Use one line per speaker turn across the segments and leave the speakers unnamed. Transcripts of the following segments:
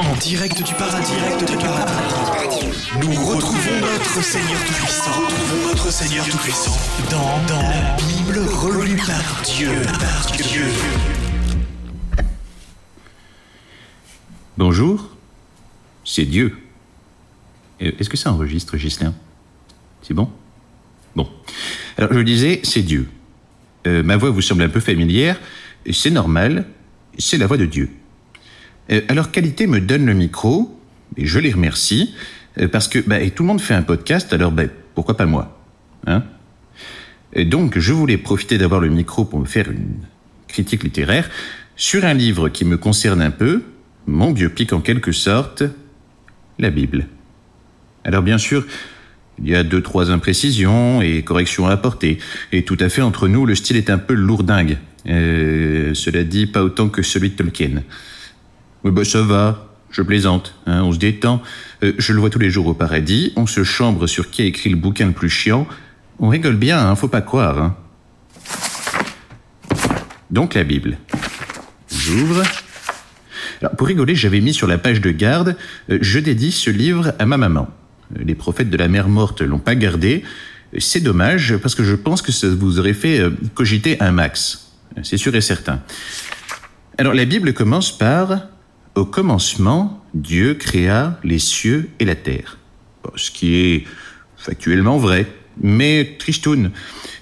En direct du paradis, direct du paradis. Nous retrouvons notre Seigneur Tout-Puissant. Retrouvons notre Seigneur Tout-Puissant dans, dans la Bible relue par Dieu. Par Dieu.
Bonjour, c'est Dieu. Euh, Est-ce que ça enregistre, Gislain C'est bon? Bon. Alors, je disais, c'est Dieu. Euh, ma voix vous semble un peu familière. C'est normal, c'est la voix de Dieu. Euh, alors, Qualité me donne le micro, et je les remercie, euh, parce que bah, et tout le monde fait un podcast, alors bah, pourquoi pas moi hein? Et Donc, je voulais profiter d'avoir le micro pour me faire une critique littéraire sur un livre qui me concerne un peu, mon biopic en quelque sorte, la Bible. Alors bien sûr, il y a deux, trois imprécisions et corrections à apporter. Et tout à fait entre nous, le style est un peu lourdingue. Euh, cela dit, pas autant que celui de Tolkien. Oui, bah ça va, je plaisante, hein, on se détend. Euh, je le vois tous les jours au paradis, on se chambre sur qui a écrit le bouquin le plus chiant. On rigole bien, hein, faut pas croire. Hein. Donc la Bible. J'ouvre. Alors, pour rigoler, j'avais mis sur la page de garde euh, Je dédie ce livre à ma maman. Euh, Les prophètes de la mer morte l'ont pas gardé. Euh, C'est dommage parce que je pense que ça vous aurait fait euh, cogiter un max. C'est sûr et certain. Alors la Bible commence par Au commencement, Dieu créa les cieux et la terre. Ce qui est factuellement vrai, mais tristoun.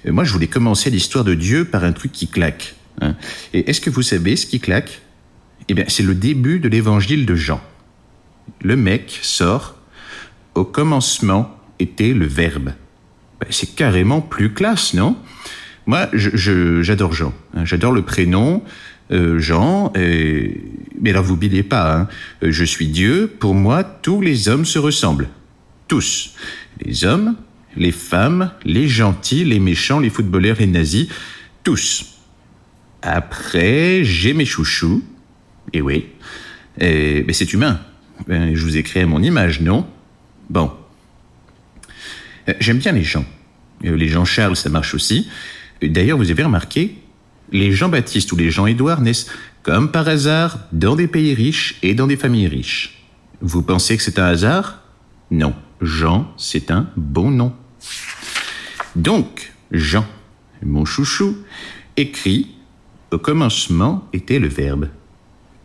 Moi, je voulais commencer l'histoire de Dieu par un truc qui claque. hein. Et est-ce que vous savez ce qui claque? Eh bien, c'est le début de l'évangile de Jean. Le mec sort Au commencement était le Verbe. Ben, c'est carrément plus classe, non? Moi, je- je- j'adore Jean. hein. J'adore le prénom euh, Jean. Et... Mais alors, vous oubliez pas, hein, euh, je suis Dieu. Pour moi, tous les hommes se ressemblent. Tous. Les hommes, les femmes, les gentils, les méchants, les footballeurs, les nazis. Tous. Après, j'ai mes chouchous. Et oui. Et, mais c'est humain. Ben, je vous ai créé mon image, non? Bon. Euh, J'aime bien les gens. Euh, Les Jean-Charles, ça marche aussi. D'ailleurs, vous avez remarqué, les Jean-Baptiste ou les Jean-Édouard naissent comme par hasard dans des pays riches et dans des familles riches. Vous pensez que c'est un hasard? Non. Jean, c'est un bon nom. Donc, Jean, mon chouchou, écrit Au commencement était le Verbe.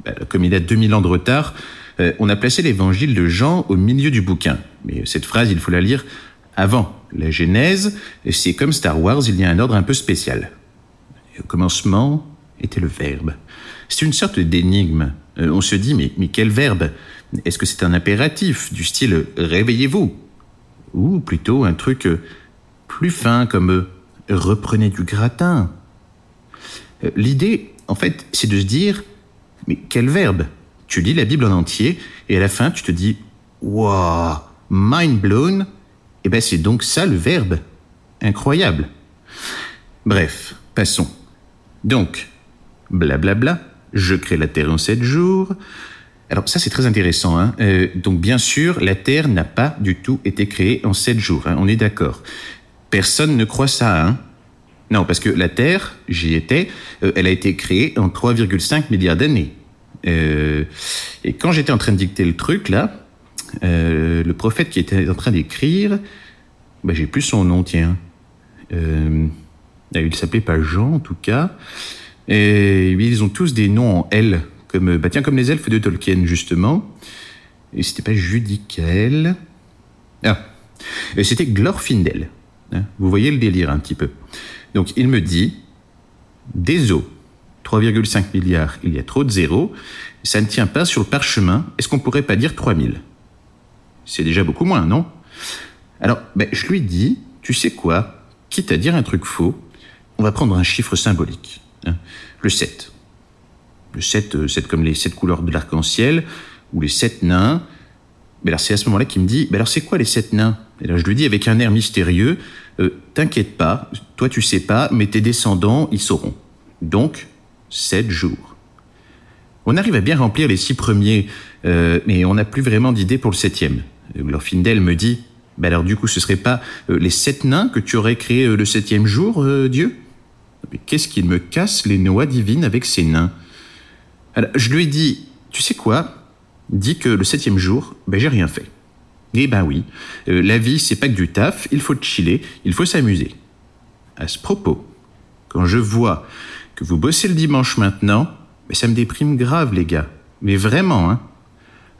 Ben, comme il a 2000 ans de retard, euh, on a placé l'évangile de Jean au milieu du bouquin. Mais cette phrase, il faut la lire avant la Genèse. C'est comme Star Wars, il y a un ordre un peu spécial. Commencement était le Verbe. C'est une sorte d'énigme. Euh, on se dit, mais, mais quel verbe? Est-ce que c'est un impératif du style réveillez-vous Ou plutôt un truc plus fin comme reprenez du gratin Euh, L'idée, en fait, c'est de se dire, mais quel verbe? Tu lis la Bible en entier et à la fin, tu te dis, waouh, mind blown. Eh ben, c'est donc ça le verbe. Incroyable. Bref, passons. Donc, blablabla, je crée la Terre en sept jours. Alors ça c'est très intéressant. Hein. Euh, donc bien sûr, la Terre n'a pas du tout été créée en sept jours. hein, on est d'accord. Personne ne croit ça. Hein. Non, parce que la Terre, j'y étais, euh, elle a été créée en 3,5 milliards d'années. Euh, et quand j'étais en train de dicter le truc là, le prophète qui était en train d'écrire, bah, j'ai plus son nom, tiens. Il s'appelait pas Jean en tout cas. Et ils ont tous des noms en L, comme bah tiens comme les elfes de Tolkien justement. Et c'était pas Judicael. Ah, et c'était Glorfindel. hein. Vous voyez le délire un petit peu. Donc il me dit des eaux. 3,5 milliards, il y a trop de zéros. Ça ne tient pas sur le parchemin. Est-ce qu'on pourrait pas dire 3000 C'est déjà beaucoup moins, non? Alors, ben, je lui dis, tu sais quoi? Quitte à dire un truc faux, on va prendre un chiffre symbolique. hein. Le 7. Le 7, euh, 7 comme les 7 couleurs de l'arc-en-ciel, ou les 7 nains. Mais alors c'est à ce moment-là qu'il me dit, mais alors c'est quoi les 7 nains? Et alors je lui dis avec un air mystérieux, euh, t'inquiète pas, toi tu sais pas, mais tes descendants, ils sauront. Donc, 7 jours. On arrive à bien remplir les six premiers, euh, mais on n'a plus vraiment d'idée pour le septième. Euh, Glorfindel me dit, bah alors du coup ce serait pas euh, les sept nains que tu aurais créés euh, le septième jour, euh, Dieu? Mais qu'est-ce qu'il me casse les noix divines avec ces nains Alors, Je lui ai dit, tu sais quoi? Dit que le septième jour, ben, j'ai rien fait. Eh ben oui, euh, la vie, c'est pas que du taf, il faut chiller, il faut s'amuser. À ce propos, quand je vois que vous bossez le dimanche maintenant, mais ça me déprime grave, les gars. Mais vraiment, hein.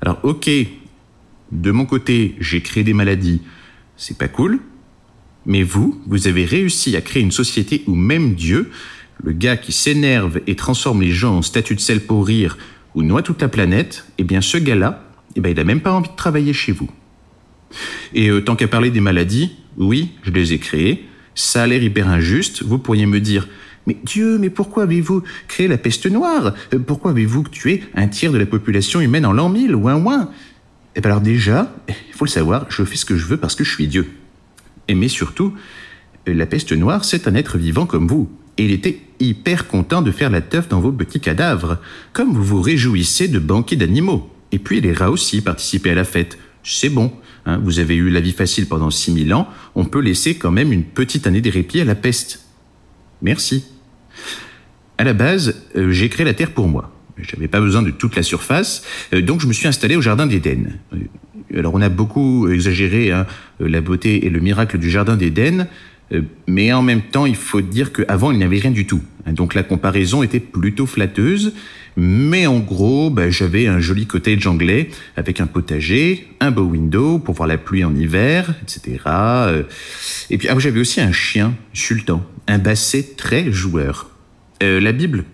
Alors, ok, de mon côté, j'ai créé des maladies, c'est pas cool. Mais vous, vous avez réussi à créer une société où même Dieu, le gars qui s'énerve et transforme les gens en statut de sel pour rire ou noie toute la planète, eh bien ce gars-là, eh ben, il a même pas envie de travailler chez vous. Et euh, tant qu'à parler des maladies, oui, je les ai créées. Ça a l'air hyper injuste. Vous pourriez me dire, mais Dieu, mais pourquoi avez-vous créé la peste noire? Euh, Pourquoi avez-vous tué un tiers de la population humaine en l'an 1000 Ouin ouin Eh bien alors déjà, il faut le savoir, je fais ce que je veux parce que je suis Dieu. Et mais surtout, euh, la peste noire, c'est un être vivant comme vous. Et il était hyper content de faire la teuf dans vos petits cadavres, comme vous vous réjouissez de banquets d'animaux. Et puis les rats aussi participaient à la fête. C'est bon, hein, vous avez eu la vie facile pendant 6000 ans, on peut laisser quand même une petite année de répit à la peste. Merci. À la base, euh, j'ai créé la Terre pour moi. J'avais pas besoin de toute la surface, euh, donc je me suis installé au Jardin d'Éden. Euh, alors on a beaucoup exagéré hein, la beauté et le miracle du Jardin d'Éden, mais en même temps il faut dire qu'avant il n'y avait rien du tout. Donc la comparaison était plutôt flatteuse, mais en gros bah, j'avais un joli cottage anglais avec un potager, un beau window pour voir la pluie en hiver, etc. Et puis ah, j'avais aussi un chien, Sultan, un basset très joueur. Euh, la Bible,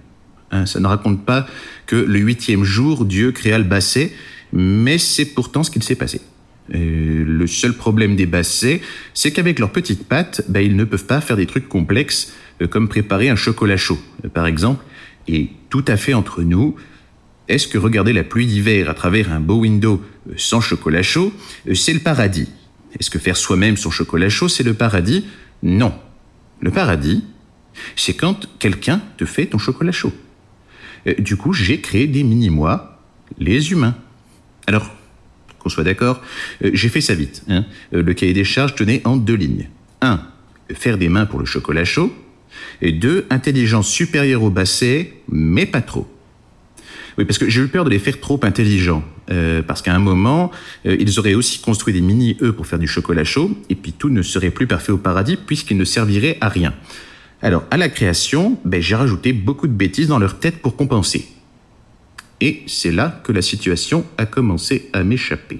hein, ça ne raconte pas que le huitième jour, Dieu créa le basset, mais c'est pourtant ce qu'il s'est passé. Euh, le seul problème des bassets, c'est qu'avec leurs petites pattes, bah, ils ne peuvent pas faire des trucs complexes euh, comme préparer un chocolat chaud, par exemple. Et tout à fait entre nous, est-ce que regarder la pluie d'hiver à travers un beau window sans chocolat chaud, c'est le paradis? Est-ce que faire soi-même son chocolat chaud, c'est le paradis? Non. Le paradis, c'est quand quelqu'un te fait ton chocolat chaud. Euh, du coup, j'ai créé des mini-mois, les humains. Alors, qu'on soit d'accord, euh, j'ai fait ça vite. Hein. Euh, le cahier des charges tenait en deux lignes. Un, faire des mains pour le chocolat chaud. Et deux, intelligence supérieure au basset, mais pas trop. Oui, parce que j'ai eu peur de les faire trop intelligents. parce qu'à un moment, ils auraient aussi construit des mini-eux pour faire du chocolat chaud, et puis tout ne serait plus parfait au paradis puisqu'ils ne serviraient à rien. Alors, à la création, ben, j'ai rajouté beaucoup de bêtises dans leur tête pour compenser. Et c'est là que la situation a commencé à m'échapper.